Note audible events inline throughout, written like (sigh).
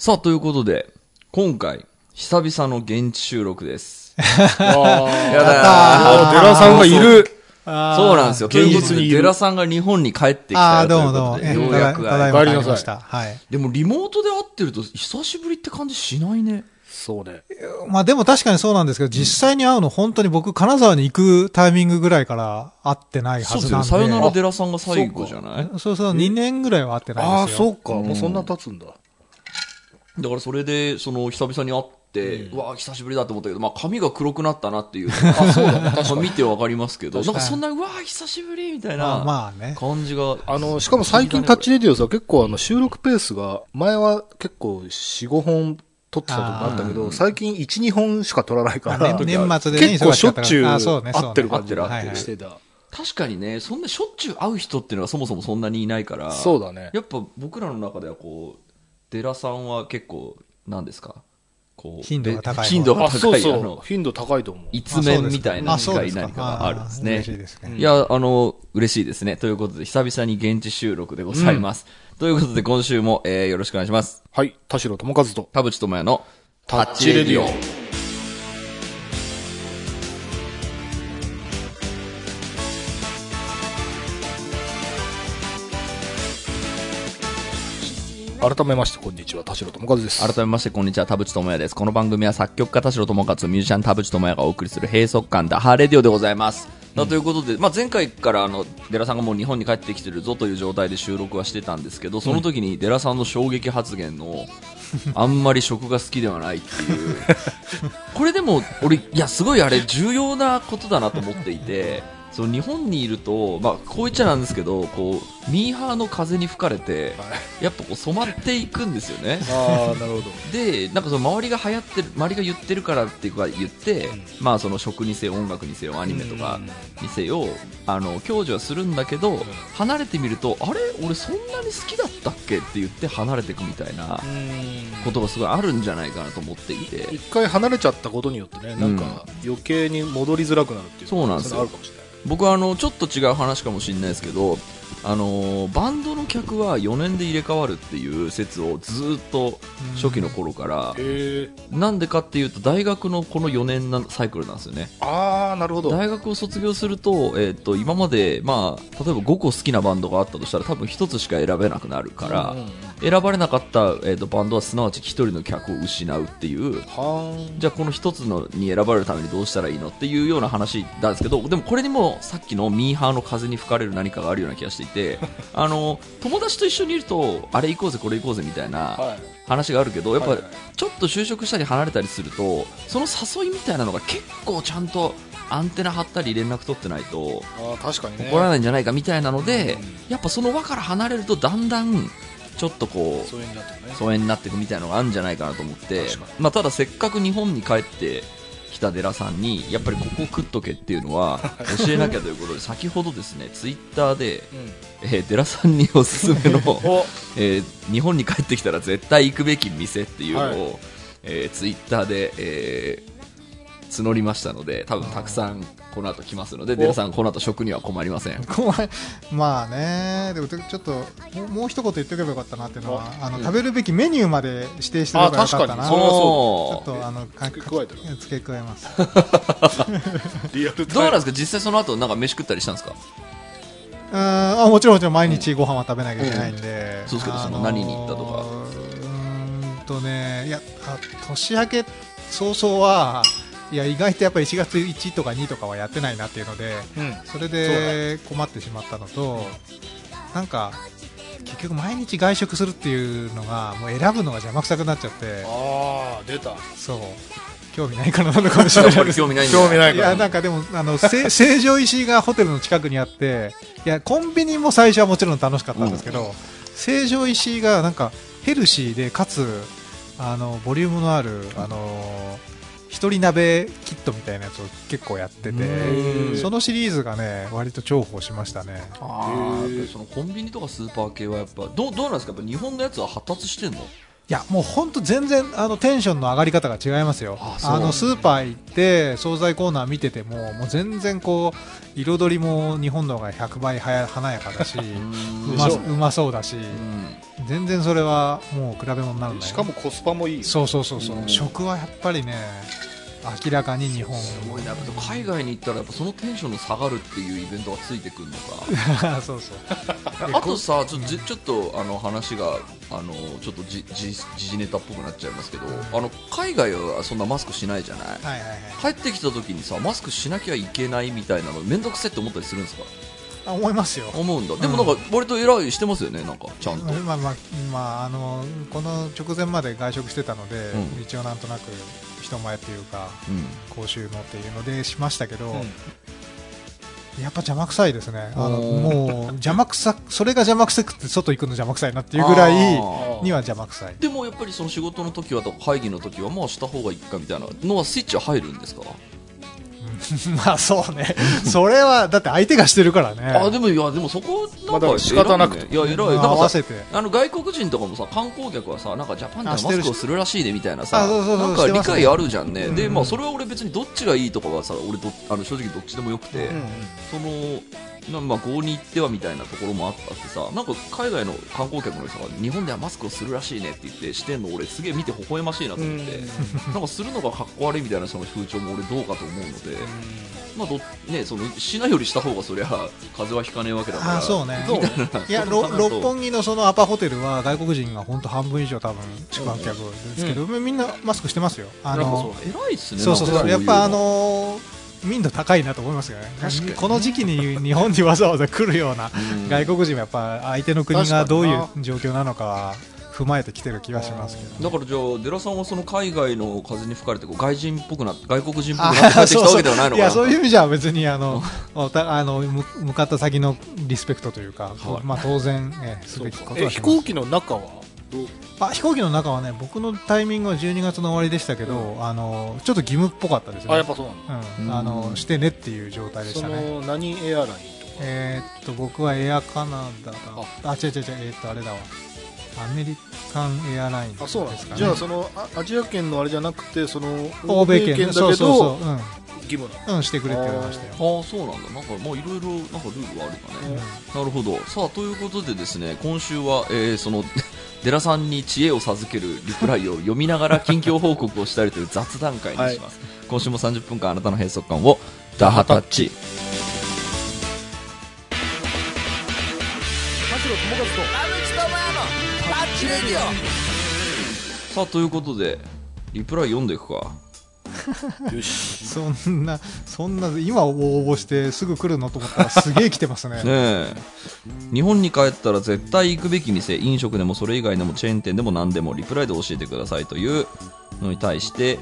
さあ、ということで、今回、久々の現地収録です。(laughs) あやあ、デラさんがいる。あーそうなんですよ。現実にいるデラさんが日本に帰ってきああ、たよというどうもどうも。ことで、えようやくただい会えま帰帰りなさいりました。はい。でもリモートで会ってると久しぶりって感じしないね。そうね。まあでも確かにそうなんですけど、実際に会うの本当に僕、金沢に行くタイミングぐらいから会ってないはそうですよね。ずなんで。さよならデラさんが最後じゃない？そうそう、2年ぐらいは会ってああ、ないですよ。そうか。もうそんな経つんだ。だからそれで、その、久々に会って、うわ久しぶりだと思ったけど、まあ髪が黒くなったなっていう。(laughs) あ、そうだね。確かに。見てわかりますけど、なんかそんな、うわ久しぶりみたいまあなまあね。感じが。あの、しかも最近タッチレディオさ、結構あの収録ペースが、前は結構4、5本撮ってたとこあったけど、最近1、2本しか撮らないかまあら、ね年末でね、結構しょっちゅう会ってる感じてしてた。確かにね、そんなしょっちゅう会う人っていうのがそもそもそんなにいないから。そうだね。やっぱ僕らの中ではこう、デラさんは結構、何ですか？こう。頻度が高いで頻度があ、そう高い、あそうの。、頻度高いと思う。一面みたいな何かがあるんですね。しいですね。いや、あの、嬉しいですね。ということで、久々に現地収録でございます。ということで、今週も、えー、よろしくお願いします。はい。田代智和と。田淵智也のタッチレディオ。改めまして、こんにちは。田代智和です。改めまして、こんにちは、田淵智也です。この番組は作曲家田代智和、ミュージシャン田淵智也がお送りする閉塞感ダハーレディオでございます。だということで、まあ、前回からあの、デラさんがもう日本に帰ってきてるぞという状態で収録はしてたんですけど、その時にデラさんの衝撃発言の、あんまり食が好きではないっていう。(laughs) これでも、俺、いや、すごいあれ、重要なことだなと思っていて、その日本にいると、まあ、こう言っちゃなんですけど、こう、ミーハーの風に吹かれて、やっぱこう染まっていくんですよね。ああ、なるほど。で、なんかその周りが流行ってる、周りが言ってるからっていうか言って、まあその食にせよ、音楽にせよ、アニメとかにせよ、あの、享受はするんだけど、離れてみると、あれ？俺そんなに好きだったっけ？って言って離れていくみたいなことがすごいあるんじゃないかなと思っていて。一回離れちゃったことによってね、なんか余計に戻りづらくなるっていうそうなんですよ。あるかもしれない。僕はあの、ちょっと違う話かもしれないですけど、あのーバンドの客は4年で入れ替わるっていう説をずーっと初期の頃から、へえ。なんでかっていうと大学のこの4年なサイクルなんですよね。ああ、なるほど。大学を卒業すると、えっ、と、今まで、まあ、例えば5個好きなバンドがあったとしたら多分1つしか選べなくなるから、うんうん選ばれなかった、えー、とバンドはすなわち1人の客を失うっていう。じゃあこの1つのに選ばれるためにどうしたらいいのっていうような話なんですけど、でもこれにもさっきのミーハーの風に吹かれる何かがあるような気がしていて、(laughs) あの、友達と一緒にいると、あれ行こうぜ、これ行こうぜみたいなはい。話があるけど、やっぱちょっと就職したり離れたりすると、その誘いみたいなのが結構ちゃんとアンテナ張ったり連絡取ってないと、ああ、確かにね。怒らないんじゃないかみたいなので、うんやっぱその輪から離れるとだんだんちょっとこうそういうになってるね。疎遠になっていくみたいなのがあるんじゃないかなと思ってまあ、ただせっかく日本に帰ってきたデラさんにやっぱりここ食っとけっていうのは (laughs) 教えなきゃということで先ほどですねツイッターで、うん。えーデラさんにおすすめの、(laughs) おえー日本に帰ってきたら絶対行くべき店っていうのを、はいえーツイッターで、えー募りましたので多分たくさんこの後来ますのでデラさんこの後食には困りません怖い。まあね、でもちょっと、もう一言言っておけばよかったなっていうのは、あの、食べるべきメニューまで指定しておけばよかったな。あ確かにそれはちょっと、あの、か付け加えてる付け加えます。リアル。どうなんですか実際その後なんか飯食ったりしたんですかうんあもちろんもちろん毎日ご飯は食べなきゃいけないんで、そうですけどあのーその何に行ったとかうんとねいやあ年明け早々はいや意外とやっぱり1月1とか2とかはやってないなっていうのでうん。それで困ってしまったのとなんか結局毎日外食するっていうのがもう選ぶのが邪魔くさくなっちゃって。ああ、出た。そう。興味ないからなのかもしれないです。(laughs) 興味ない興味ないいから。やなんかでもあのせ (laughs) 成城石井がホテルの近くにあっていやコンビニも最初はもちろん楽しかったんですけど、成城石井がなんかヘルシーでかつあのボリュームのあるあの一人鍋キットみたいなやつを結構やってうてん。そのシリーズがね割と重宝しましたね。あーやっぱりそのコンビニとかスーパー系はやっぱどうどうなんですか？やっぱ日本のやつは発達してんの？いやもう本当全然あのテンションの上がり方が違いますよ。あのスーパー行って惣菜コーナー見ててももう全然こう彩りも日本の方が100倍はや華やかだし (laughs) うまうまそうだしうん。全然それはもう比べ物になるんだよしかもコスパもいい。そうそうそうそう、うん。食はやっぱりね明らかに日本。すごいなやっぱ海外に行ったらやっぱそのテンションの下がるっていうイベントがついてくるのか。(laughs) そうそう。あとさちょじちょっとあの話があのちょっとじじ時事ネタっぽくなっちゃいますけどあの海外はそんなマスクしないじゃない？はいはいはい。帰ってきた時にさマスクしなきゃいけないみたいなの面倒くせって思ったりするんですか？あ思いますよ。思うんだ。でもなんか割と偉いしてますよねなんかちゃんと。まあまあ、まあ、あのこの直前まで外食してたので、うん。一応なんとなく人前っていうかうん。講習のっていうのでしましたけど、うん。やっぱ邪魔くさいですね。あのもう邪魔くさそれが邪魔くさくて外行くの邪魔くさいなっていうぐらいには邪魔くさい。でもやっぱりその仕事の時はとか会議の時はまあした方がいいかみたいなのはスイッチは入るんですか？(laughs) まあそうね。それはだって相手がしてるからね。あでもいやでもそこなんか仕方なく。偉いや偉い。まあなんかさ合わせて。あの外国人とかもさ観光客はさなんかジャパンではマスクをするらしいでみたいなさなんか理解あるじゃんね、うんでまあそれは俺別にどっちがいいとかはさ俺どあの正直どっちでもよくて、うん。そのなまあ合に行ってはみたいなところもあったってさなんか海外の観光客の人が日本ではマスクをするらしいねって言ってしてんの俺すげえ見て微笑ましいなと思って、なんかするのがかっこ悪いみたいなその風潮も俺どうかと思うので、まあどね、そのしないよりした方がそりゃ風邪はひかねえわけだから。あそうね。いやろ六本木のそのアパホテルは外国人が本当半分以上多分宿泊客ですけど、みんなマスクしてますよ。あの偉いっすね。そうそうそう。やっぱあのー民度高いなと思いますよね。確かに。この時期に (laughs) 日本にわざわざ来るようなうん。外国人はやっぱ相手の国がどういう状況なのかは踏まえてきてる気がしますけどだからじゃあデラさんはその海外の風に吹かれてこう外人っぽくな外国人っぽくなって帰ってきたわけではないのかな。(laughs) やそういう意味じゃ別にあの (laughs) あの向向かった先のリスペクトというか、はい。まあ当然、えーすべきこかと飛行機の中はどう？あ飛行機の中はね僕のタイミングは12月の終わりでしたけど、あのちょっと義務っぽかったですね。あやっぱそうなの？うん、うん。あのしてねっていう状態でしそたね。の何エアラインえーっと僕はエアカナダだあ違う違う違う。えーっとあれだわアメリカンエアラインですか、ね、あそうなんですか。じゃあそのあアジア圏のあれじゃなくてその欧米圏だけそうそうどそううん。義務なの。うん、してくれって言われましたよ。ああそうなんだ。なんかまあいろいろなんかルールはあるかね、なるほど。さあということでですね今週は、えーその (laughs) デラさんに知恵を授けるリプライを読みながら近況報告をしたりという雑談会にします、今週も30分間あなたの閉塞感をダハタッチさあということでリプライ読んでいくか。(laughs) よし。そんな、そんな、今応募してすぐ来るのと思ったらすげえ来てますね。(laughs) ねえ。日本に帰ったら絶対行くべき店飲食でもそれ以外でもチェーン店でも何でもリプライで教えてくださいというのに対して、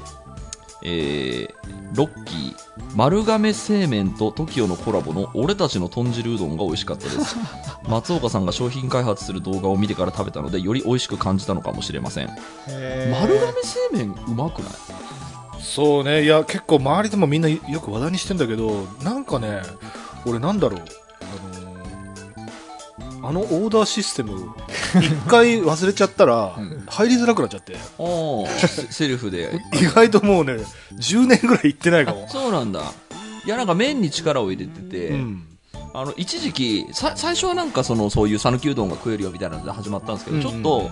えーロッキー丸亀製麺と TOKIO のコラボの俺たちの豚汁うどんが美味しかったです。(laughs) 松岡さんが商品開発する動画を見てから食べたのでより美味しく感じたのかもしれません。丸亀製麺うまくない？そうね。いや結構周りでもみんなよく話題にしてんだけどなんかね俺なんだろうあのオーダーシステム一回忘れちゃったらうん。入りづらくなっちゃって。ああセセルフで。意外ともうね10年ぐらい行ってないかも。そうなんだ。いやなんか麺に力を入れてて、うん。あの一時期さ最初はなんかそのそういう讃岐うどんが食えるよみたいなので始まったんですけど、うん。ちょっと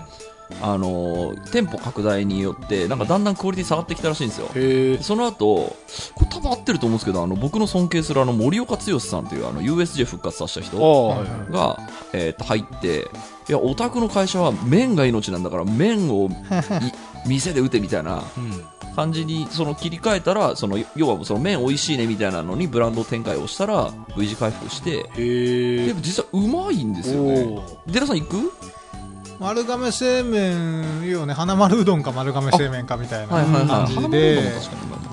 あのー店舗拡大によってなんかだんだんクオリティ下がってきたらしいんですよ。へえその後これ多分合ってると思うんですけどあの僕の尊敬するあの森岡剛さんというあの USJ 復活させたあ人あはいえーと入っていやオタクの会社は麺が命なんだから麺を (laughs) い店で打てみたいなうん。感じにその切り替えたらその要はその麺美味しいねみたいなのにブランド展開をしたら V 字回復してでも実はうまいんですよね。デラさん行く？丸亀製麺いうよね花丸うどんか丸亀製麺かみたいな感じで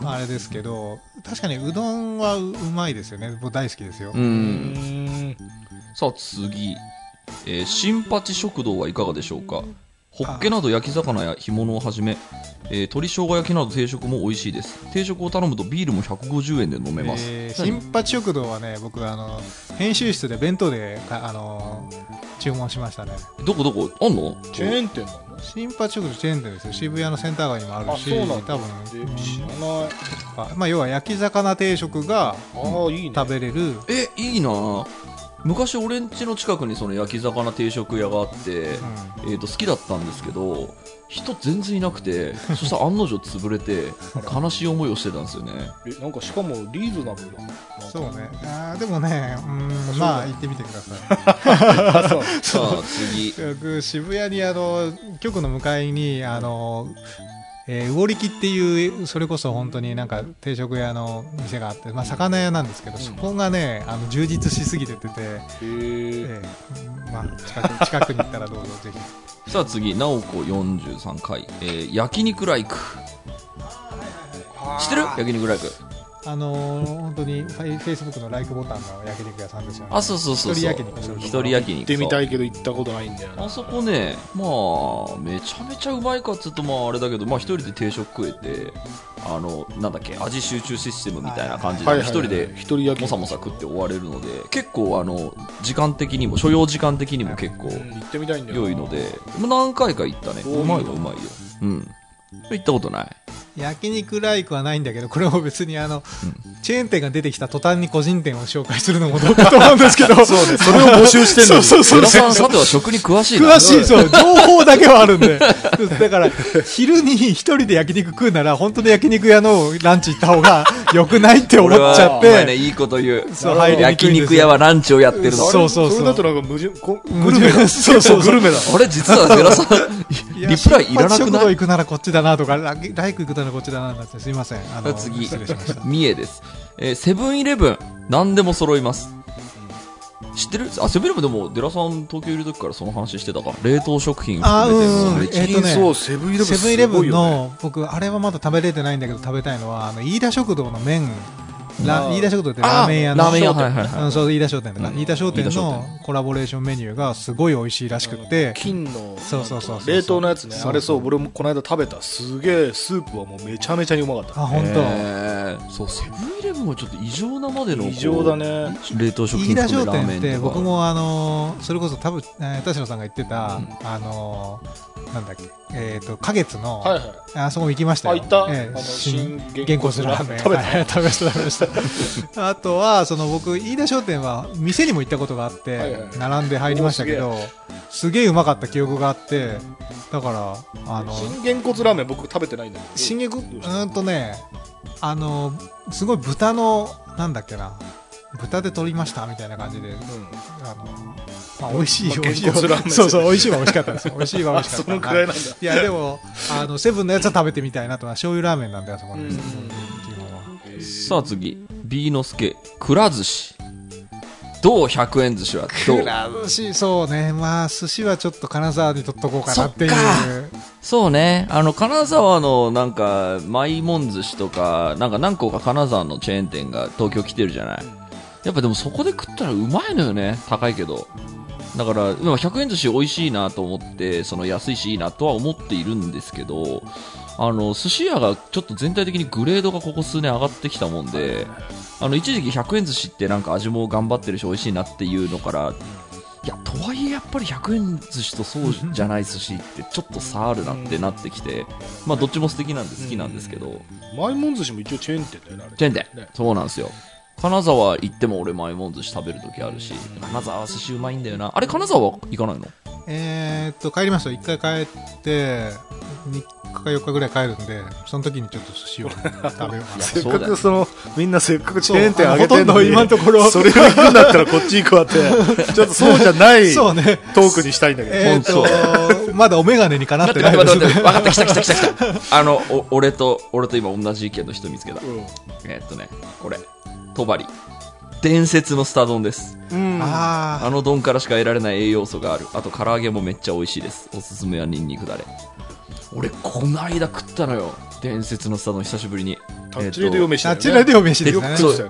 あれですけど確かにうどんはううまいですよね。僕大好きですよ、さあ次、えー新八食堂はいかがでしょうか？ホッケなど焼き魚や干物をはじめ、えー鶏生姜焼きなど定食も美味しいです。定食を頼むとビールも150円で飲めます、えー何新八食堂はね僕あの編集室で弁当でかあの注注文しましたね。どこどこ？あんの？チェーン店なの？新八食堂チェーン店ですよ。渋谷のセンター街にもあるあ、し、そうなんだ。多分、で知らない。あまあ、要は焼き魚定食がああ、いいね。食べれる、え、いいな昔俺ん家の近くにその焼き魚定食屋があって、えー、と好きだったんですけど人全然いなくてそしたら案の定潰れて悲しい思いをしてたんですよねえなんかしかもリーズナブルだな。そうね。あーでもね、うーん、まあ、行ってみてください。(laughs) あ、そう。(laughs) さあ次僕渋谷にあの局の向かいにあの、えー、魚力っていうそれこそ本当になんか定食屋の店があって、まあ、魚屋なんですけど、そこがねあの充実しすぎててて、へえ。えーまあ、近く (laughs) 近くに行ったらどうぞぜひ。さあ次直子43回、えー焼肉ライク。知ってる？焼肉ライクあのー本当にフェイスブックのライクボタンの焼肉屋さんですよねあそうそうそうそう一人焼肉一人焼肉行ってみたいけど行ったことないんだよな。あそこね、まあ、めちゃめちゃうまいかっつうと、まああれだけど、まあ一人で定食食えて、あの、なんだっけ、味集中システムみたいな感じで、一人で一人焼きもさもさ食って終われるので、結構あの、時間的にも、所要時間的にも結構うん行ってみたいんだよな。良いので、まあ何回か行ったね。うまいよ、うまいよ。うん。行ったことない。焼肉ライクはないんだけどこれも別にあの、チェーン店が出てきた途端に個人店を紹介するのもどうかと思うんですけど (laughs) そうねそれを募集してんのに。そうそう浦さては食に詳しいな。詳しい、そう、情報だけはあるんで。(laughs) だから、昼に一人で焼肉食うなら、本当の焼肉屋のランチ行った方が (laughs) 良くないって思っちゃっお前ね、て。いいこと言う。そう焼肉屋はランチをやってるの。そうそうそうそれだとなんか無人、こグルメだ。そうそうそうグルメだ。あれ、実は寺さん、リプライいらなく食堂ない行くならこっちだなとか、ラライク行くならこっちだなって、すいません。あの、次失礼しました。(laughs) 三重です。えーセブンイレブン、何でも揃います。知ってる？あ、セブンイレブンでも、デラさん東京いる時からその話してたか？冷凍食品あ含めてえっとねそう、セブンイレブンセブンイレブンの、僕、あれはまだ食べれてないんだけど、食べたいのは、あの、飯田食堂の麺、ラ飯田食堂ってラーメン屋の。ラーメン屋、はいはいはい。うん、そう、飯田商店とか、うん飯田商店のコラボレーションメニューがすごい美味しいらしくって、金のそうそうそう冷凍のやつね。あれそう俺もこの間食べた。すげえスープはもうめちゃめちゃにうまかった。あ、本当？えーそう、セブンイレブンはちょっと異常なまでの。異常だね。冷凍食飯田商店って。僕もあのーそれこそ多分、えー田代さんが言ってた、あのーなんだっけ、えっ、と、花月の、はいはい。あそこ行きましたよ。あ行った？ええ。あの新新原稿するラーメン。食べたはい食べました、食べました。(laughs) あとは、その僕、飯田商店は店にも行ったことがあって、はいはい。並んで入りましたけど、すげえうまかった記憶があって、だから、あの、新げんこつラーメン僕食べてないんだけど新月、うどうんとね、あの、すごい豚の、なんだっけな、豚で取りましたみたいな感じで、うんあの、まあ、美味しい、まあ美味しい。そうそう、美味しいは美味しかったです。美味しいは美あ味しかった。(laughs) そのくらいなんだいや、でも、あの、セブンのやつは食べてみたいなとは、醤油ラーメンなんで、あそこの。さあ次、ビーノスケ、くら寿司。どう100円寿司は？どう？くら寿司、そうね。まあ、寿司はちょっと金沢に取っとこうかなっていう。そうね。あの、金沢のなんか、マイモン寿司とか、なんか何個か金沢のチェーン店が東京来てるじゃない。やっぱでもそこで食ったらうまいのよね。高いけど。だから、100円寿司美味しいなと思って、その安いしいいなとは思っているんですけど、あの、寿司屋がちょっと全体的にグレードがここ数年上がってきたもんで、あの、一時期100円寿司ってなんか味も頑張ってるし美味しいなっていうのから、いや、とはいえやっぱり100円寿司とそうじゃない寿司ってちょっと差あるなってなってきて、まあどっちも素敵なんで好きなんですけど、マイモン寿司も一応チェーン店だよねチェーン店ね。そうなん。ですよ。金沢行っても俺マイモン寿司食べるときあるし、金沢寿司うまいんだよな。あれ金沢は行かないの？えーっと、帰りました。一回帰って、3日か4日ぐらい帰るんで、その時にちょっと寿司を食べようかな。(laughs) せっかくそのみんなせっかくチェーン店あげてんのに今のところそれを行くんだったらこっち行くわって (laughs) ちょっとそうじゃないトそうね。ークにしたいんだけど、えーっと、まだお眼鏡にかなっててないですね。分かった、来た来た来た来た。あの、お俺と、俺と今同じ意見の人見つけた。えーっとね、これ、トバリ。伝説のスタ丼です。うんああの丼からしか得られない栄養素がある。あと唐揚げもめっちゃ美味しいです。おすすめはニンニクだれ。俺、この間食ったのよ。伝説のスタ丼久しぶりに。タッチレディオあ。飯だよねナチュラルでお飯です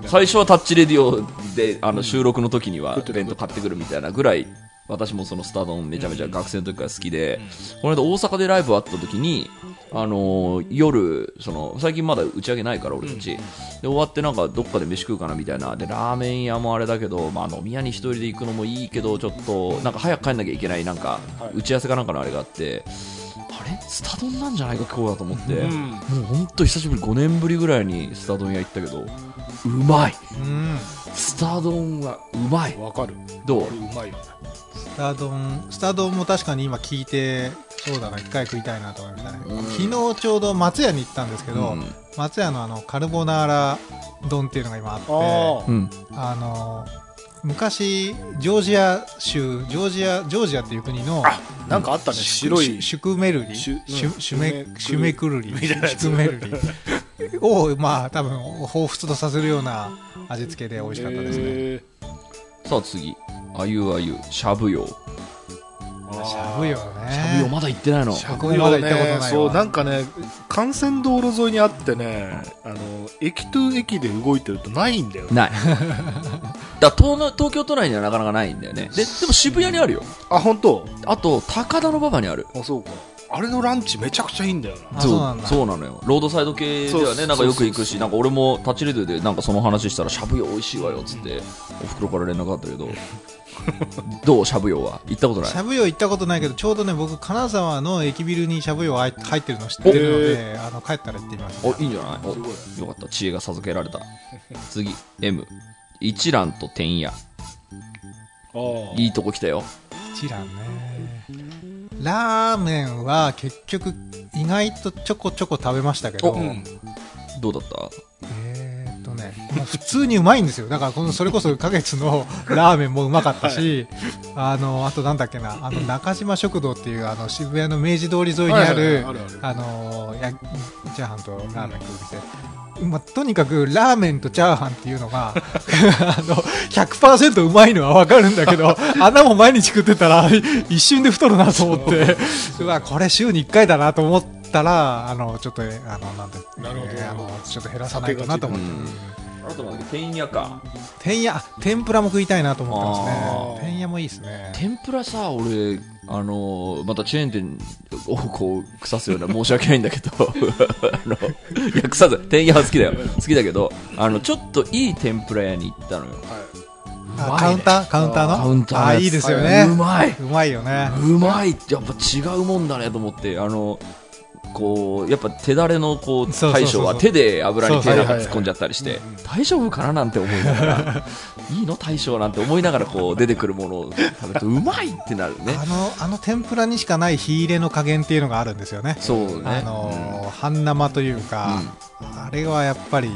ね。最初はタッチレディオであの収録の時には弁当買ってくるみたいなぐらい私もそのスタ丼めちゃめちゃ学生の時から好きで、この間大阪でライブあった時に、あのー夜、その、最近まだ打ち上げないから俺たち。で、終わってなんかどっかで飯食うかなみたいな。で、ラーメン屋もあれだけど、まあ飲み屋に一人で行くのもいいけど、ちょっと、なんか早く帰んなきゃいけない、なんか、打ち合わせかなんかのあれがあって、あれ？スタ丼なんじゃないか今日だと思って、うん。もう本当久しぶり5年ぶりぐらいにスタ丼屋行ったけどうまい。うん。スタ丼はうまい。わかる。どう？うまいよね。スタ丼スタ丼も確かに今聞いてそうだな一回食いたいなと思いましたね、うん。昨日ちょうど松屋に行ったんですけど、うん。松屋のあのカルボナーラ丼っていうのが今あってあの昔ジョージア州ジョージアジョージアっていう国のあ、なんかあったね。シ白い。ュ。シュクメルリシシュュシュメうんシュメクルリみたいなやつ。シュクメルリをまあ多分彷彿とさせるような味付けで美味しかったですね、へさあ次。あゆあゆしゃぶよしゃぶよね。しゃぶよまだ行ってないの。しゃ僕もまだ行ったことないわそう、なんかね、幹線道路沿いにあってね、あの、駅と駅で動いてるとないんだよ。ない。(laughs) だから東の東京都内にはなかなかないんだよね。ででも渋谷にあるよ。あ、本当？あと高田の馬場にある。あ、そうか。あれのランチめちゃくちゃいいんだよな。あそう。なんだ。そうなのよ。ロードサイド系ではそうねなんかよく行くしなんか俺もタッチレディでなんかその話したらしゃぶよ美味しいわよっつってお袋から連絡あったけどどうしゃぶよは？行ったことない？しゃぶよ行ったことないけどちょうどね僕金沢の駅ビルにしゃぶよ入入ってるの知ってるのであの帰ったら行ってみますおいいんじゃない？およかった。知恵が授けられた。次 M 一蘭と天野あいいとこ来たよ。一蘭ね。ラーメンは結局意外とちょこちょこ食べましたけど、おうん。どうだった？普通にうまいんですよ。だからこの、(laughs) それこそ、花月のラーメンもうまかったし、あの、あとなんだっけな、あの、中島食堂っていう、あの、渋谷の明治通り沿いにあはいはいるチャーハンとラーメン食う店。まあ、とにかくラーメンとチャーハンっていうのが、(laughs) あの、100%うまいのはわかるんだけど、あんなもん毎日食ってたら、一瞬で太るなと思って、う。わ、これ週に1回だなと思ったら、あの、ちょっと、あの、なんて、なるほど。えーあの、ちょっと減らさないとなと思って。うんあとなんだっけ天野か。天野、あ天ぷらも食いたいなと思ってますね。天野もいいですね。天ぷらさ俺あのまたチェーン店をこう腐すような申し訳ないんだけど。(laughs) あのいや腐す天野は好きだよ。好きだけどあのちょっといい天ぷら屋に行ったのよ。あうまい。ねカウンター？カウンターの？カウンターあーいいですよね。うまい。うまいよね。うまいやっぱ違うもんだねと思ってあのこうやっぱ手だれのこう大将は手で油に手なんか突っ込んじゃったりして大丈夫かななんて思いながらいいの大将なんて思いながらこう出てくるものを食べるとうまいってなるね。あの、あの天ぷらにしかない火入れの加減っていうのがあるんですよね。そうね。あのー半生というか、あれはやっぱり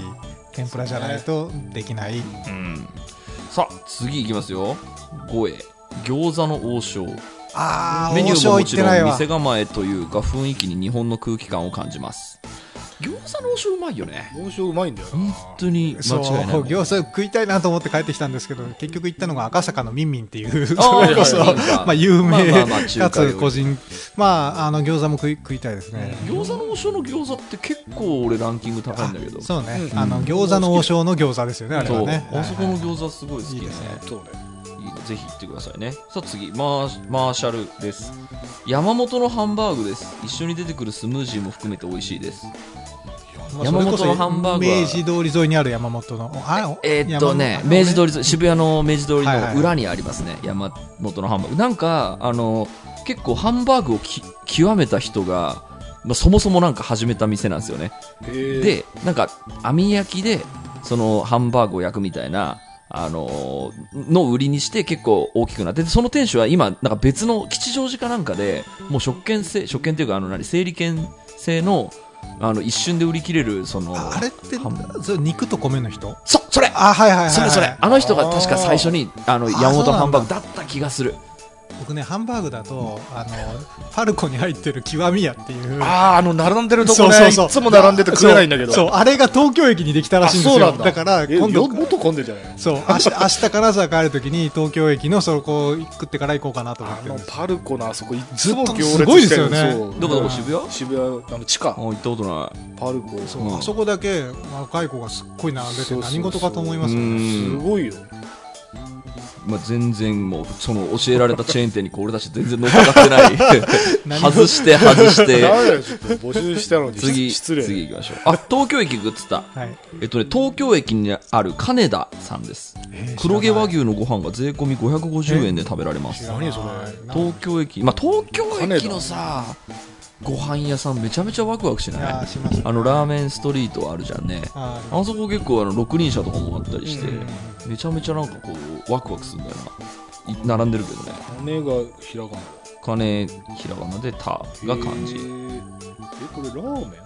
天ぷらじゃないとできない。うん。さあ次いきますよ。5位餃子の王将あー、メニューももちろてないわ。ん店構えというか雰囲気に日本の空気感を感じます。餃子の王将うまいよね。王将うまいんだよな。本当に間そう、違いない。(laughs) 餃子食いたいなと思って帰ってきたんですけど、結局行ったのが赤坂のミンミンっていう、それこそ、(laughs) まあ有名、かつ個人、まあ、あの、餃子も食い食いたいですね。餃子の王将の餃子って結構俺ランキング高いんだけど。そうね、うん。あの餃子の王将の餃子ですよね、あれはね。あそこの餃子すごい好きですね。そうね。いいねぜひ行ってくださいね。さあ次マーマーシャルです。山本のハンバーグです。一緒に出てくるスムージーも含めて美味しいです。まあ山本のハンバーグは明治通り沿いにある山本の、あえーっとね、山明治通り、渋谷の明治通りはいはいの裏にありますね、山本のハンバーグ。なんか、あの、結構ハンバーグをき極めた人が、まあ、そもそもなんか始めた店なんですよね。で、で、なんか、網焼きで、そのハンバーグを焼くみたいな、あのーの売りにして結構大きくなって、でその店主は今、なんか別の吉祥寺かなんかで、もう食券制、食券っていうか、あの、何、整理券制の、あの、一瞬で売り切れる、その、ああれってそれ肉と米の人？そ、それ！あ、はいはいはい、はい。それそれ、あの人が確か最初に、あの、山本ハンバーグだった気がする。僕ね、ハンバーグだと、あの、パルコに入ってる極み屋っていう。ああ、あの、並んでるとこね、そうそうそういつも並んでて食えないんだけど。そう、そうあれが東京駅にできたらしいんですよ。だ。から、え今度よ、もっと混んでんじゃないそう、明日、明日金沢帰るときに東京駅のそこを食ってから行こうかなと思っあのてるんですよパルコのあそこいつもずっと行列すごいですしてるよねそうどこどこ渋谷？渋谷、あの、地下あ、、行ったことない。パルコ。そううんあそこだけ若い子がすっごい並んでて何事かと思いますようね。んすごいよ。まあ、全然もう、その教えられたチェーン店にこう俺たち全然乗っかかってない。(laughs) 外して、外して。募集したのに。次、失礼。次行きましょう。あ、東京駅グッズだ。はい。えっとね、東京駅にある金田さんです。えー黒毛和牛のご飯が税込み550円で食べられます。何それ。東京駅、まあ、東京駅のさ、ご飯屋さんめちゃめちゃワクワクしない？ーしますねあの、ラーメンストリートあるじゃんね。ああそこ結構あの、六輪車とかもあったりしてうん、めちゃめちゃなんかこう、ワクワクするんだよな。い並んでるけどね。金がひらがな。金、ひらがなで、たが漢字。えこれラーメン？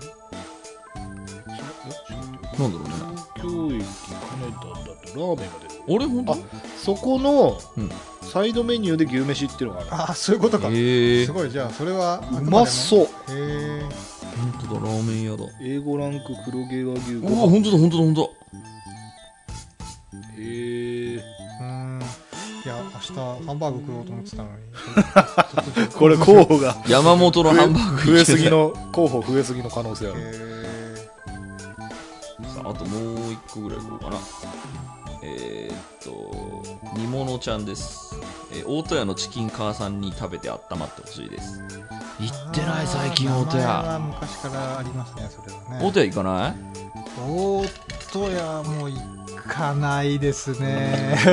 なんだろうね。東京駅金田だとラーメンが出る。あれ本当？あそこのうんサイドメニューで牛飯っていうのがある。あーそういうことか。へえす。ごい、じゃあ、それは、うまそう。へえ。本当だ、ラーメン屋だ。A5 ランク黒毛和牛うわ、ご飯。本当だ、本当だ、本当だ。へーうーん。いや、明日、ハンバーグ食おうと思ってたのに。(laughs) これ候補が山本のハンバーグ増えすぎの、候補増えすぎの可能性ある。へさあ、あともう一個ぐらいいこうかな。えー、っと、煮物ちゃんです。えー大戸屋のチキン母さんに食べて温まってほしいです。行ーってない、最近大戸屋。は昔からありますね、それはね。大戸屋行かない？大戸屋も行かないですね。(laughs)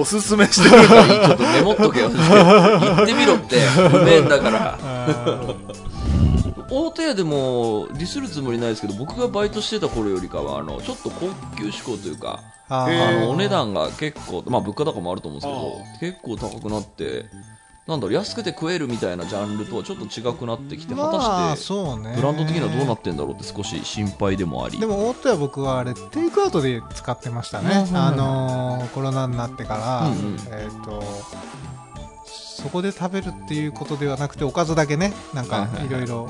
おすすめしてる。ちょっとメモっとけよ。行ってみろって。不便だから。(laughs) 大戸屋でも、ディスるつもりないですけど、僕がバイトしてた頃よりかは、あの、ちょっと高級志向というか、あのお値段が結構、まあ、物価高もあると思うんですけど、結構高くなって、なんだろう、安くて食えるみたいなジャンルとはちょっと違くなってきて、果まあ、たして。ブランド的にはどうなってんだろうって少し心配でもあり。でも、大戸屋僕はあれ、テイクアウトで使ってましたね。うんあのーコロナになってから、うんうんえっ、と、そこで食べるっていうことではなくて、おかずだけね、なんかはいろいろ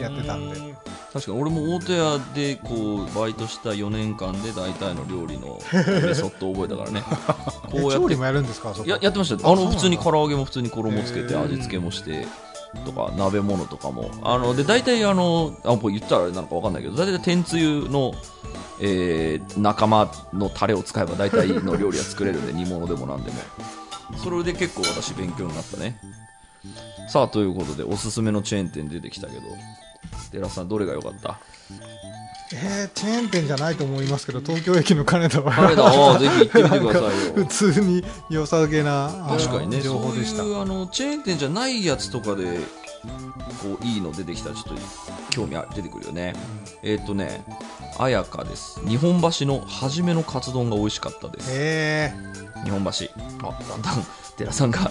やってたんで。確かに俺も大戸屋でこうバイトした4年間で大体の料理のメソッドを覚えたからね。えこうやってもやるんですか？ややってました。あの普通に唐揚げも普通に衣つけて味付けもしてとか鍋物とかも。あので大体あのあ言ったらあれなのか分かんないけど大体天つゆの、えー仲間のタレを使えば大体の料理は作れるんで煮物でもなんでもそれで結構私勉強になったね。さあということでおすすめのチェーン店出てきたけど。寺さんどれが良かった？えー、チェーン店じゃないと思いますけど、東京駅の金田は。彼だああぜひ行ってみてくださいよ。普通に良さげな確かにね。情報でした。あのチェーン店じゃないやつとかでこういいの出てきたらちょっと興味あ出てくるよね、えっ、とね綾香です。日本橋の初めのカツ丼が美味しかったです。え日本橋。あだんだ。ん寺さんが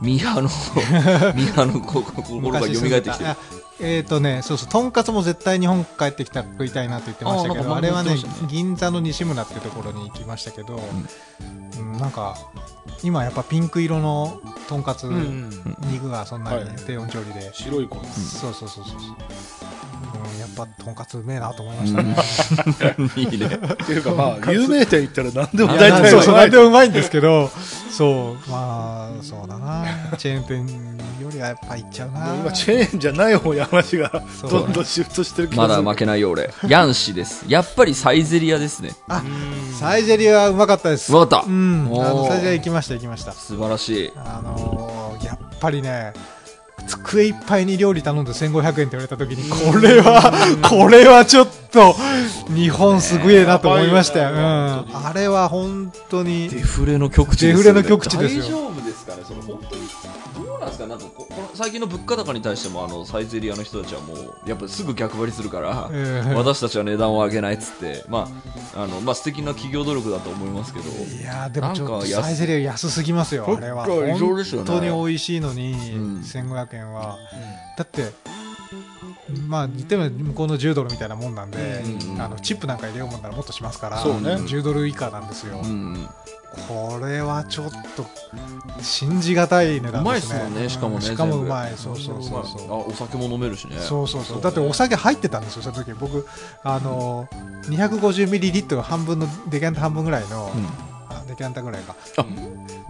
ミーハーの (laughs) ミーハーの心が蘇ってきてえっ、とね、そうそう、とんかつも絶対日本帰ってきたら食いたいなと言ってましたけど、あーなんかあれはね銀座の西村ってところに行きましたけど、うんなんか、今やっぱピンク色のとんかつ、うん肉がそんなにはい低温調理で、白い子。そうそうそうそうそう。うん、やっぱとんかつうめえなと思いましたね。いいねっていうかまあ、有名店行ったら何でも大体そうそう、うまいなんでもうまいんですけど、そう、まあ、そうだな。チェーン店よりはやっぱ行っちゃうな。今、チェーンじゃない方に話がそうどんどんシフトしてる気まだがする。負けないよ俺ヤンシですやっぱりサイゼリアですねあ、サイゼリアはうまかったです。うまかったうん。あの、おー。サイゼリア行きました、行きました。素晴らしい。あのーやっぱりね、机いっぱいに料理頼んで1500円って言われた時に、これは、(laughs) これはちょっと、日本すげえなと思いましたよ。ねうん。あれは本当に、デフレの極地ですよ、ね、デフレの極地ですよ最近の物価高に対してもあのサイゼリアの人たちはもうやっぱすぐ逆張りするから、ええ。私たちは値段を上げないっつってまああのまあ素敵な企業努力だと思いますけどいやーでもちょっとなんか安サイゼリア安すぎますよ、あれは。本当に美味しいのに、ん。1500円は。だって、まあ、言っても向こうの10ドルみたいなもんなんで、うんあのチップなんか入れようもんならもっとしますから、そうね。10ドル以下なんですよ。うんうん。これはちょっと、信じがたい値段ですすね。もんねしかもねうんしかもうまい。そうそうそうあそう。お酒も飲めるしね。そうそうそう。だってお酒入ってたんですよ、その時。僕、あの250ミリリットル半分のデキャンタ半分ぐらいの、うん。あデキャンタぐらいか。あ。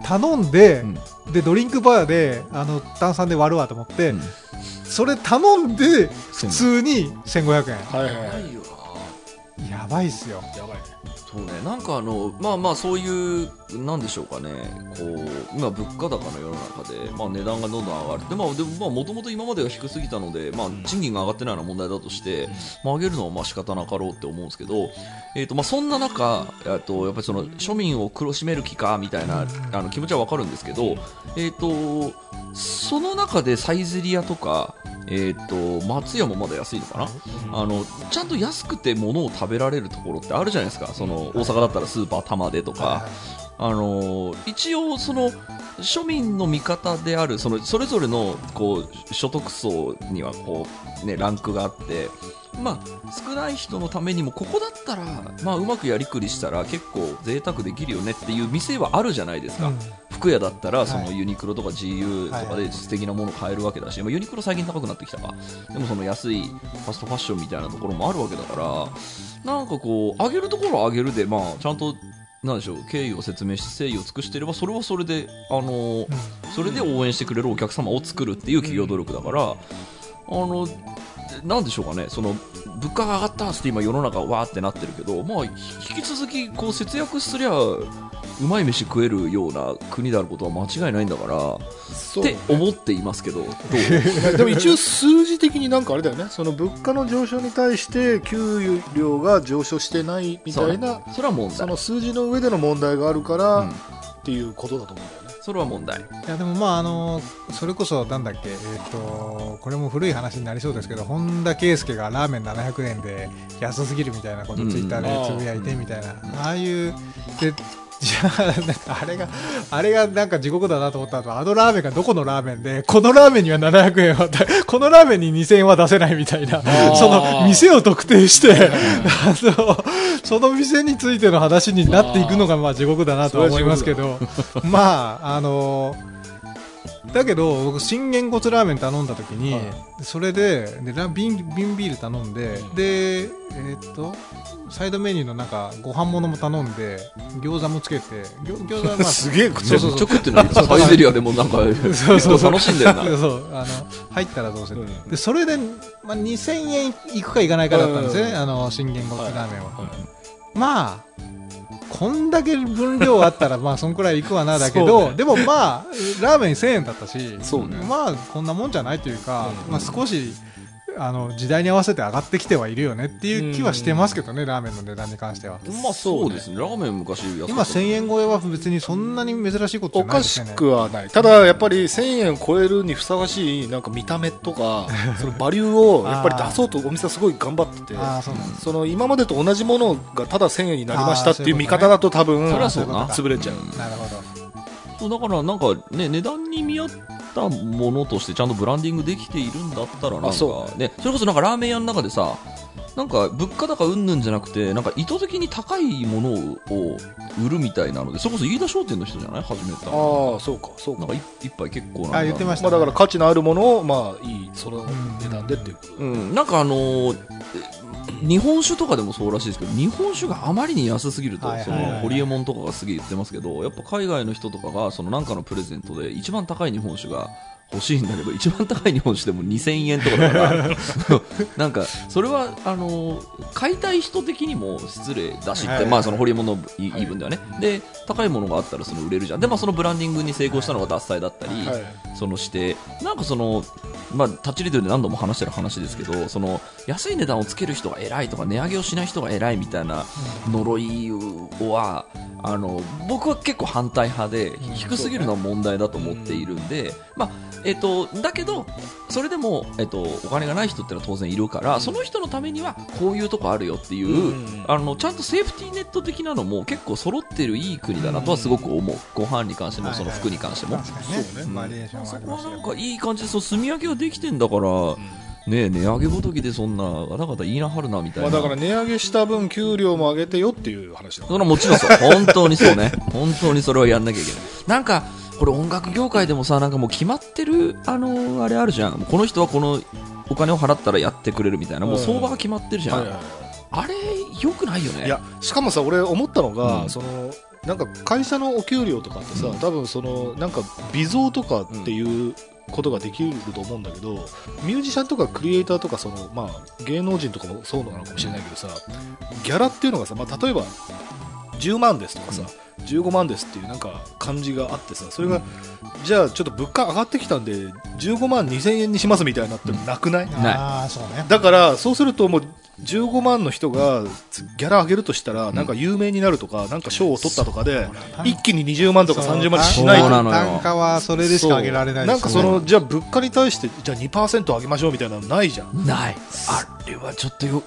頼んで、うん。でドリンクバーであの炭酸で割るわと思って、うんそれ頼んで普通に1500円はいはいはい。やばいっすよ。やばいね。そうね、なんかあの、まあまあそういう、なんでしょうかね、こう、今物価高の世の中で、まあ値段がどんどん上がる。で、まあ、でもまあもともと今までが低すぎたので、まあ賃金が上がってないような問題だとして、まあ上げるのはまあ仕方なかろうって思うんですけど、えっ、と、まあそんな中、えっと、やっぱりその庶民を苦しめる気か、みたいな、あの気持ちはわかるんですけど、えっ、と、その中でサイゼリヤとか、えっ、と、松屋もまだ安いのかな、あの、ちゃんと安くて物を食べられるところってあるじゃないですか。その、大阪だったらスーパー玉でとか、あの、一応その、庶民の味方である、その、それぞれの、こう、所得層には、こう、ね、ランクがあって、まあ、少ない人のためにも、ここだったら、まあ、うまくやりくりしたら結構贅沢できるよねっていう店はあるじゃないですか。うん服屋だったらそのはいユニクロとか GU とかで素敵なもの買えるわけだし、まあ、ユニクロ最近高くなってきたか。でもその安いファストファッションみたいなところもあるわけだからなんかこう上げるところは上げるで、まあ、ちゃんとなんでしょう経緯を説明して誠意を尽くしていればそれはそれで、あのーそれで応援してくれるお客様を作るっていう企業努力だから、あのなんでしょうかね、その物価が上がったって今世の中わーってなってるけど、まあ、引き続きこう節約すりゃうまい飯食えるような国であることは間違いないんだから、そって思っていますけど、ど (laughs) でも一応数字的になんかあれだよね。その物価の上昇に対して給料が上昇してないみたいな、それは問題。その数字の上での問題があるから、うん。っていうことだと思うんだよね。それは問題。いやでもまああのそれこそなんだっけ？えっ、とこれも古い話になりそうですけど本田圭佑がラーメン700円で安すぎるみたいなことをツイッターでつぶやいてみたいな、ああいうでじゃあなんかあれがあれがなんか地獄だなと思った後あのラーメンがどこのラーメンでこのラーメンには700円は (laughs) このラーメンに2000円は出せないみたいなー。その店を特定してあのその店についての話になっていくのがまあ地獄だなとは思いますけどまああのだけど僕信玄骨ラーメン頼んだ時に、はい。それででラ瓶瓶ビール頼んで、でえーっとサイドメニューのなんかご飯物も頼んで餃子もつけて餃餃子はまあ (laughs) すげえ口そうそうそう。ちょくっての。サイゼリアでもなんか、(laughs) 結構楽しんでるな。(laughs) そうあの入ったらどうせ、うん。でそれで、まあ、2000円いくかいかないかだったんですね、うん。あの信玄骨ラーメンは、はい。まあこんだけ分量あったらまあそんくらいいくわなだけど、ね。でもまあラーメン1000円だったしそうね。まあこんなもんじゃないというか、うん。まあ、少しあの時代に合わせて上がってきてはいるよねっていう気はしてますけどね、ラーメンの値段に関しては。まあそうですね。ラーメン昔安かった。今1000円超えは別にそんなに珍しいことじおかしゃないですよねくはない。ただ、やっぱり1000円超えるにふさわしい、なんか見た目とか、(laughs) そのバリューをやっぱり出そうとお店はすごい頑張ってて、ああそうなんです。その今までと同じものがただ1000円になりましたっていう見方だと多分、そりゃそうな。潰れちゃう。なるほど。そうだからなんかね値段に見合ったものとしてちゃんとブランディングできているんだったらなんかあそう。ねそれこそなんかラーメン屋の中でさなんか物価高うんぬんじゃなくてなんか意図的に高いものを売るみたいなのでそれこそ飯田商店の人じゃない？始めたの。ああ、そうか、そうか。なんか。一一杯結構なんあ言ってましたまあだから価値のあるものを、まあいい、その値段でっていうこと。で。うん、なんかあのーえ日本酒とかでもそうらしいですけど日本酒があまりに安すぎると、そはいはいはい。のホリエモンとかがすげえ言ってますけどやっぱ海外の人とかがそのなんかのプレゼントで一番高い日本酒が欲しいんだけど一番高い日本酒でも2000円とかだから。なんかそれはあのー買いたい人的にも失礼だしって、はい。まあそのホリエモンの言い分ではね、で高いものがあったらその売れるじゃん。でまあそのブランディングに成功したのが獺祭だったり、はい。そのして、なんかその、まあ、タッチリデオで何度も話してる話ですけど、その、安い値段をつける人が偉いとか、値上げをしない人が偉いみたいな呪いは、あの、僕は結構反対派で、低すぎるのは問題だと思っているんで、まあ、えっと、だけど、それでも、えっと、お金がない人ってのは当然いるから、その人のためには、こういうとこあるよっていう、うんあの、ちゃんとセーフティーネット的なのも結構揃ってるいい国だなとはすごく思う。ご飯に関しても、その服に関しても。そこはなんかいい感じでそう住み分けができてんだから、ねえ値上げごときでそんなガタガタ言いなはるなみたいな、まあだから値上げした分給料も上げてよっていう話だそれはもちろんそう。本当にそうね。本当にそれはやんなきゃいけない。なんかこれ音楽業界でもさなんかもう決まってるあのあれあるじゃん。この人はこのお金を払ったらやってくれるみたいな。もう相場が決まってるじゃん、はいはいあれよくないよね。いやしかもさ俺思ったのが、うん。そのなんか会社のお給料とかってさ、多分そのなんか微増とかっていうことができると思うんだけどミュージシャンとかクリエイターとかその、まあ、芸能人とかもそうなのかもしれないけどさギャラっていうのがさ、まあ、例えば10万ですとかさ、15万ですっていうなんか感じがあってさそれが、じゃあちょっと物価上がってきたんで15万2000円にしますみたいになってもなくない、ない。ああそうね。だからそうするともう15万の人がギャラ上げるとしたらなんか有名になるとかなんか賞を取ったとかで一気に20万とか30万にしないと。単価はそれでしか上げられないなんかそのじゃあ物価に対してじゃあ2%上げましょうみたいなのないじゃん。ない。あれはちょっとよ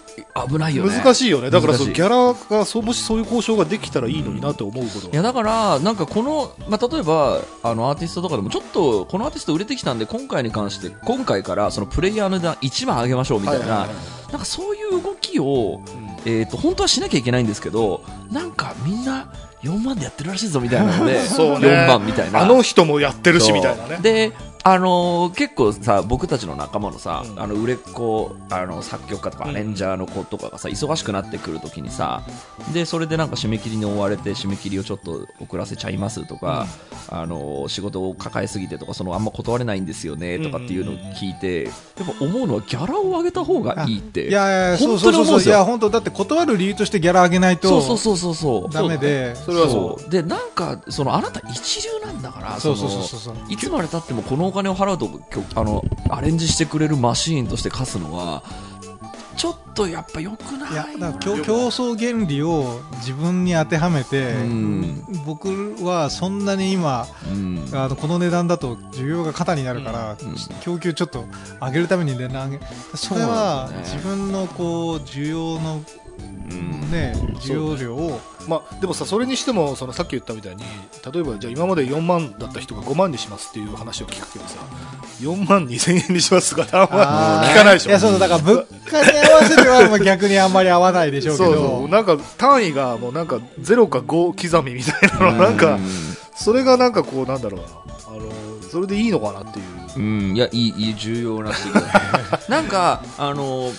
危ないよね。難しいよね。だからそのギャラがそうもしそういう交渉ができたらいいのになって思うこといやだから、なんかこの、まあ、例えばあのアーティストとかでもちょっとこのアーティスト売れてきたんで今回に関して今回からそのプレイヤーの値段1万上げましょうみたいな、はいはいはいなんかそういう動きを、えー、と本当はしなきゃいけないんですけどなんかみんな4万でやってるらしいぞみたいなので (laughs) そうね。4万みたいな。あの人もやってるしみたいなね。であのー結構さ僕たちの仲間のさ、うん。あの売れっ子あの作曲家とかうん。アレンジャーの子とかがさ忙しくなってくるときにさでそれでなんか締め切りに追われて締め切りをちょっと遅らせちゃいますとか、あのー仕事を抱えすぎてとかそのあんま断れないんですよねとかっていうのを聞いてやっぱ思うのはギャラを上げた方がいいっていやいやそう本そうそうそうい当に思うんですよ。や本当だって断る理由としてギャラ上げないとそうそうそうそうそう。ダメで。それはそう。でなんかそのあなた一流なんだからそうそうのそうそう。いつまでたってもこのお金を払うとあのアレンジしてくれるマシーンとして貸すのはちょっとやっぱ良くないいやだから競競争原理を自分に当てはめて、うん。僕はそんなに今うん。あのこの値段だと需要が肩になるから、うん。供給ちょっと上げるために値段上げそれは自分のこう需要のうんね需要量を。まあ、でもさそれにしてもそのさっき言ったみたいに例えばじゃあ今まで4万だった人が5万にしますっていう話を聞くけどさ4万2000円にしますとかあんま聞かないでしょ。いやそうだから物価に合わせてはまあ逆にあんまり合わないでしょうけど。そうそうなんか単位がもうなんか0か5刻みみたいなのなんかうそれがなんかこうなんだろうな。あのそれでいいのかなっていう。うん。いやいいいい重要な指摘 (laughs) なんかあの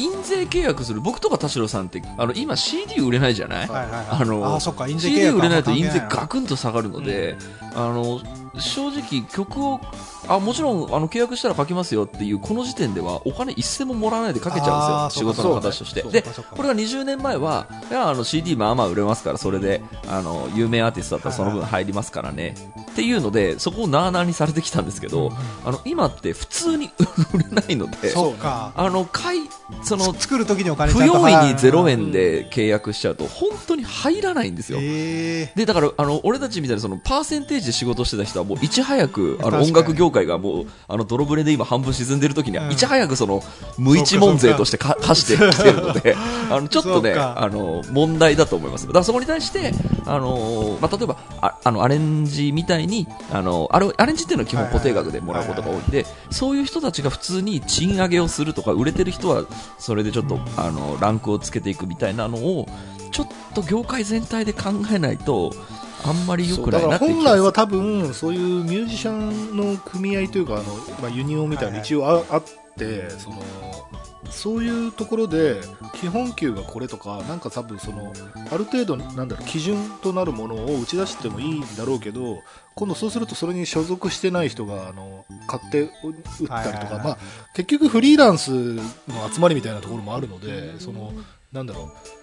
印税契約する僕とか田代さんってあの今 CD 売れないじゃない、はいはいはい。あの CD 約売れないと印税ガクンと下がるので、あの正直曲をあもちろんあの契約したら書きますよっていうこの時点ではお金一銭ももらわないでかけちゃうんですよ。仕事の形として。でこれが20年前はいやあの CD まあまあ売れますからそれであの有名アーティストだったらその分入りますからね。っていうのでそこをなあなあにされてきたんですけど、あの今って普通に売れないのでそうか。あの買いその作る時にお金ち不用意に0円で契約しちゃうと本当に入らないんですよ。えでだからあの俺たちみたいなそのパーセンテージで仕事してた人はもういち早くあの音楽業界がもうあの泥船で今半分沈んでる時にはうん。いち早くその無一文税としてか課してきてるのであの (laughs) ちょっとねあの問題だと思います。だからそこに対してあの、まあ、例えばああのアレンジみたいにあのあれアレンジっていうのは基本固定額でもらうことが多いんでそういう人たちが普通に賃上げをするとか売れてる人はそれでちょっとあのランクをつけていくみたいなのをちょっと業界全体で考えないとあんまり良くないなって本来は多分そういうミュージシャンの組合というかあの、まあ、ユニオンみたいな一応あ,、あってそのそういうところで基本給がこれとかなんか多分そのある程度なんだろう基準となるものを打ち出してもいいんだろうけど今度そうするとそれに所属してない人があの買って打ったりとはいはいはい。かまあ結局フリーランスの集まりみたいなところもあるのでそのなんだろうえっと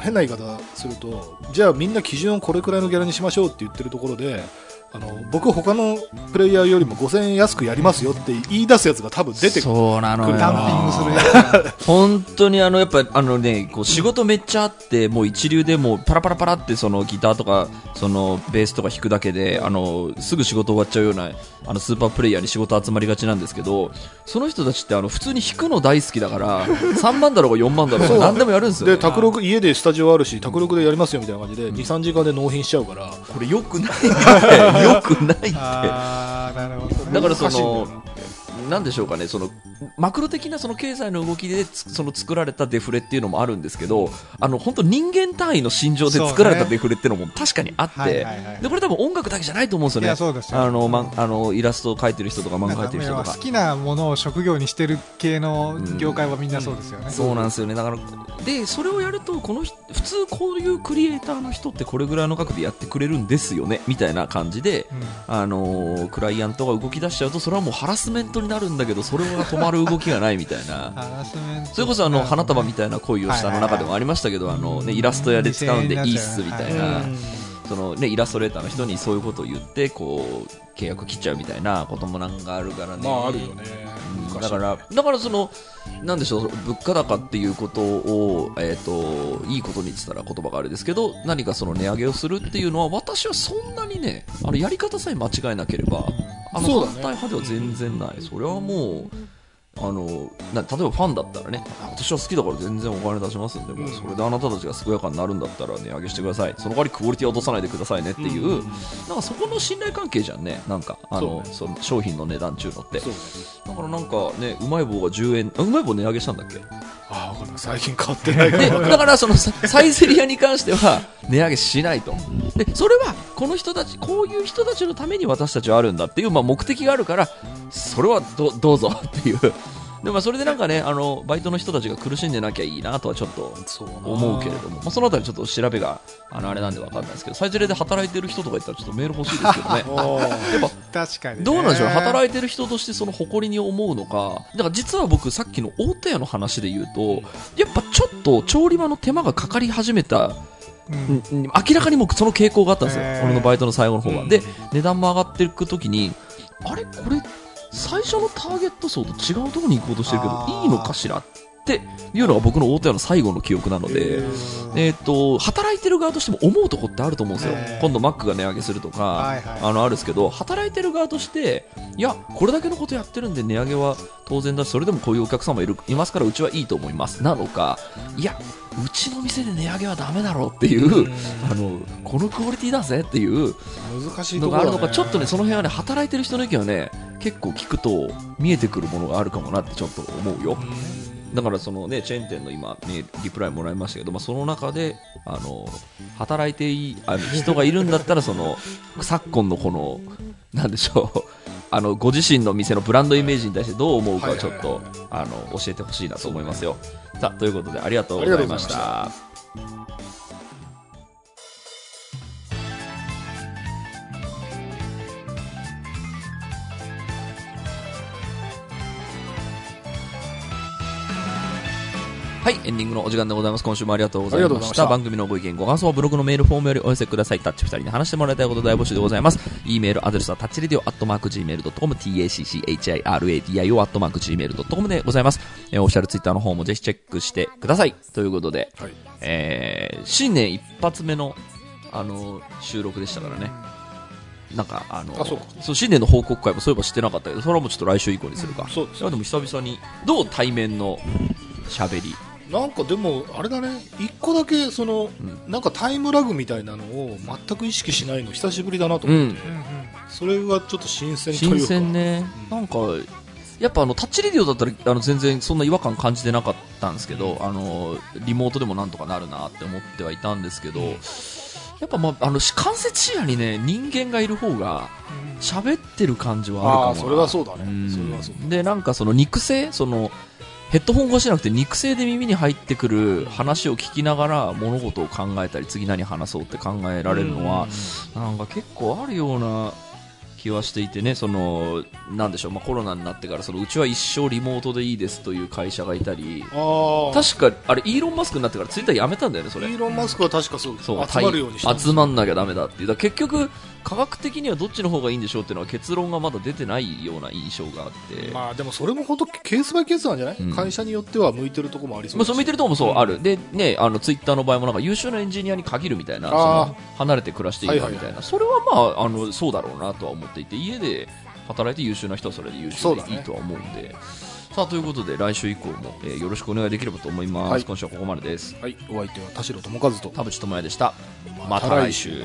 変な言い方するとじゃあみんな基準をこれくらいのギャラにしましょうって言ってるところであの僕他のプレイヤーよりも5000円安くやりますよって言い出すやつが多分出てくる。そうなのよ。ダンピングするやつ。(laughs) 本当にあのやっぱあのねこう仕事めっちゃあってもう一流でもうパラパラパラってそのギターとかそのベースとか弾くだけであのすぐ仕事終わっちゃうようなあのスーパープレイヤーに仕事集まりがちなんですけどその人たちってあの普通に弾くの大好きだから (laughs) 3万だろうが4万だろうが何でもやるんですよ、でね、卓録家でスタジオあるし卓録でやりますよみたいな感じで23時間で納品しちゃうから。これよくないってよくないって。だからそのななんでしょうかね、その、マクロ的なその経済の動きでつ、その作られたデフレっていうのもあるんですけど、あの、本当人間単位の心情で作られたデフレっていうのも確かにあって、はいはいはい。で、これ多分音楽だけじゃないと思うんですよね。あの、ま、あの、イラストを描いてる人とか漫画描いてる人とか。好。きなものを職業にしてる系の業界はみんなそうですよね、そうなんですよね。だから、で、それをやると、この人、普通こういうクリエイターの人ってこれぐらいの額でやってくれるんですよね、みたいな感じで、あのークライアントが動き出しちゃうと、それはもうハラスメントになるんだけど、それが止まる動きがないみたいな。それこそあの花束みたいな恋をしたの中でもありましたけど、あのね、イラスト屋で使うんでいいっすみたいな、そのね、イラストレーターの人にそういうことを言って、こう、契約切っちゃうみたいなこともなんかあるからね。まああるよねうんだから、だからその、なんでしょう、物価高っていうことを、えっ、と、いいことに言ってたら言葉があれですけど、何かその値上げをするっていうのは、私はそんなにね、あの、やり方さえ間違えなければ、あの、そうだね反対派では全然ない。それはもう、あのな例えばファンだったらね、あ私は好きだから全然お金出しますんで、もうそれであなたたちが健やかになるんだったら値上げしてください、その代わりクオリティは落とさないでくださいねっていう、うん。なんかそこの信頼関係じゃんね、なんか、あのその商品の値段中のって。そう。ねだからなんかね、うまい棒が10円、あうまい棒値上げしたんだっけ？ああ分かんない。最近変わってないかで、ら (laughs) だからそのササイゼリヤに関しては値上げしないと。で、それはこの人たち、こういう人たちのために私たちはあるんだっていう、まあ目的があるから、それはどどうぞ (laughs) っていう。でもそれでなんかね、あの、バイトの人たちが苦しんでなきゃいいなとはちょっと思うけれども、まあ、そのあたりちょっと調べが、あの、あれなんでわかんないですけど、サイゼリヤで働いてる人とかいったらちょっとメール欲しいですけどね。(laughs) やっぱ確かに、ね、どうなんでしょう、働いてる人としてその誇りに思うのか、だから実は僕、さっきの大手屋の話で言うと、やっぱちょっと調理場の手間がかかり始めた、うん。うん明らかにもうその傾向があったんですよ、俺のバイトの最後の方は。うん。で、値段も上がっていくときに、あれ、これ、最初のターゲット層と違うところに行こうとしてるけどいいのかしらっていうのが僕の大手屋の最後の記憶なので。えー、と働いてる側としても思うとこってあると思うんですよ、えー今度マックが値上げするとか、はいはいあのあるんですけど働いてる側としていやこれだけのことやってるんで値上げは当然だしそれでもこういうお客様いるいますからうちはいいと思いますなのかいやうちの店で値上げはダメだろうっていう、あのこのクオリティだぜっていうのがあるのかちょっとねその辺はね働いてる人の意見はね結構聞くと見えてくるものがあるかもなってちょっと思うよ。だからそのねチェーン店の今、ね、リプライもらいましたけど、まあ、その中であの働いていいあの人がいるんだったらその昨今のこのなんでしょうあのご自身の店のブランドイメージに対してどう思うかをちょっとあの教えてほしいなと思いますよ。さあということでありがとうございましあた。はい、エンディングのお時間でございます。今週もありがとうございまし。ありがとうございましたた番組のご意見、ご感想はブログのメールフォームよりお寄せください。タッチ二人に話してもらいたいこと大募集でございます。e メールアドレスはタッチレディオアットマーク Gmail.com、tacchiradio アットマーク Gmail.com でございます。えーオフィシャルツイッターの方もぜひチェックしてください。ということで、はいえー、新年一発目の、あの、収録でしたからね。なんか、あの、あそうか新年の報告会もそういえばしてなかったけど、それはもうちょっと来週以降にするか。そうですいやでも久々に、どう対面の喋り？なんかでもあれだね。一個だけその、なんかタイムラグみたいなのを全く意識しないの久しぶりだなとう思って、ん。それがちょっと新鮮というか。新鮮ね。なんか、やっぱあの、タッチレディオだったら、あの、全然そんな違和感感じてなかったんですけど、あの、リモートでもなんとかなるなって思ってはいたんですけど、やっぱまあ、あの、間接視野にね、人間がいる方が、喋ってる感じはあるかもな。ああそれはそうだね、うん。それはそうで、なんかその肉声、その、ヘッドホン越しじゃなくて肉声で耳に入ってくる話を聞きながら物事を考えたり次何話そうって考えられるのは、なんか結構あるような気はしていてね、その、なんでしょう、まあ、コロナになってから、そのうちは一生リモートでいいですという会社がいたり、確か、あれ、イーロン・マスクになってからツイッターやめたんだよね、それ。イーロン・マスクは確かそうそう集まるように集まんなきゃダメだっていう。だ結局、科学的にはどっちの方がいいんでしょうっていうのは結論がまだ出てないような印象があって。まあでもそれも本当ケースバイケースなんじゃない、うん会社によっては向いてるところもありそうまあ、そう見てるとこもそうある。で、ね、あの、ツイッターの場合もなんか優秀なエンジニアに限るみたいな、離れて暮らしていいかみたいな、それはまあ、あの、そうだろうなとは思っていて、家で働いて優秀な人はそれで優秀でいいとは思うんで。さあ、ということで、来週以降も、えーよろしくお願いできればと思います。はい今週はここまでです。はいお相手は田代智和と田淵智也でした。また来週。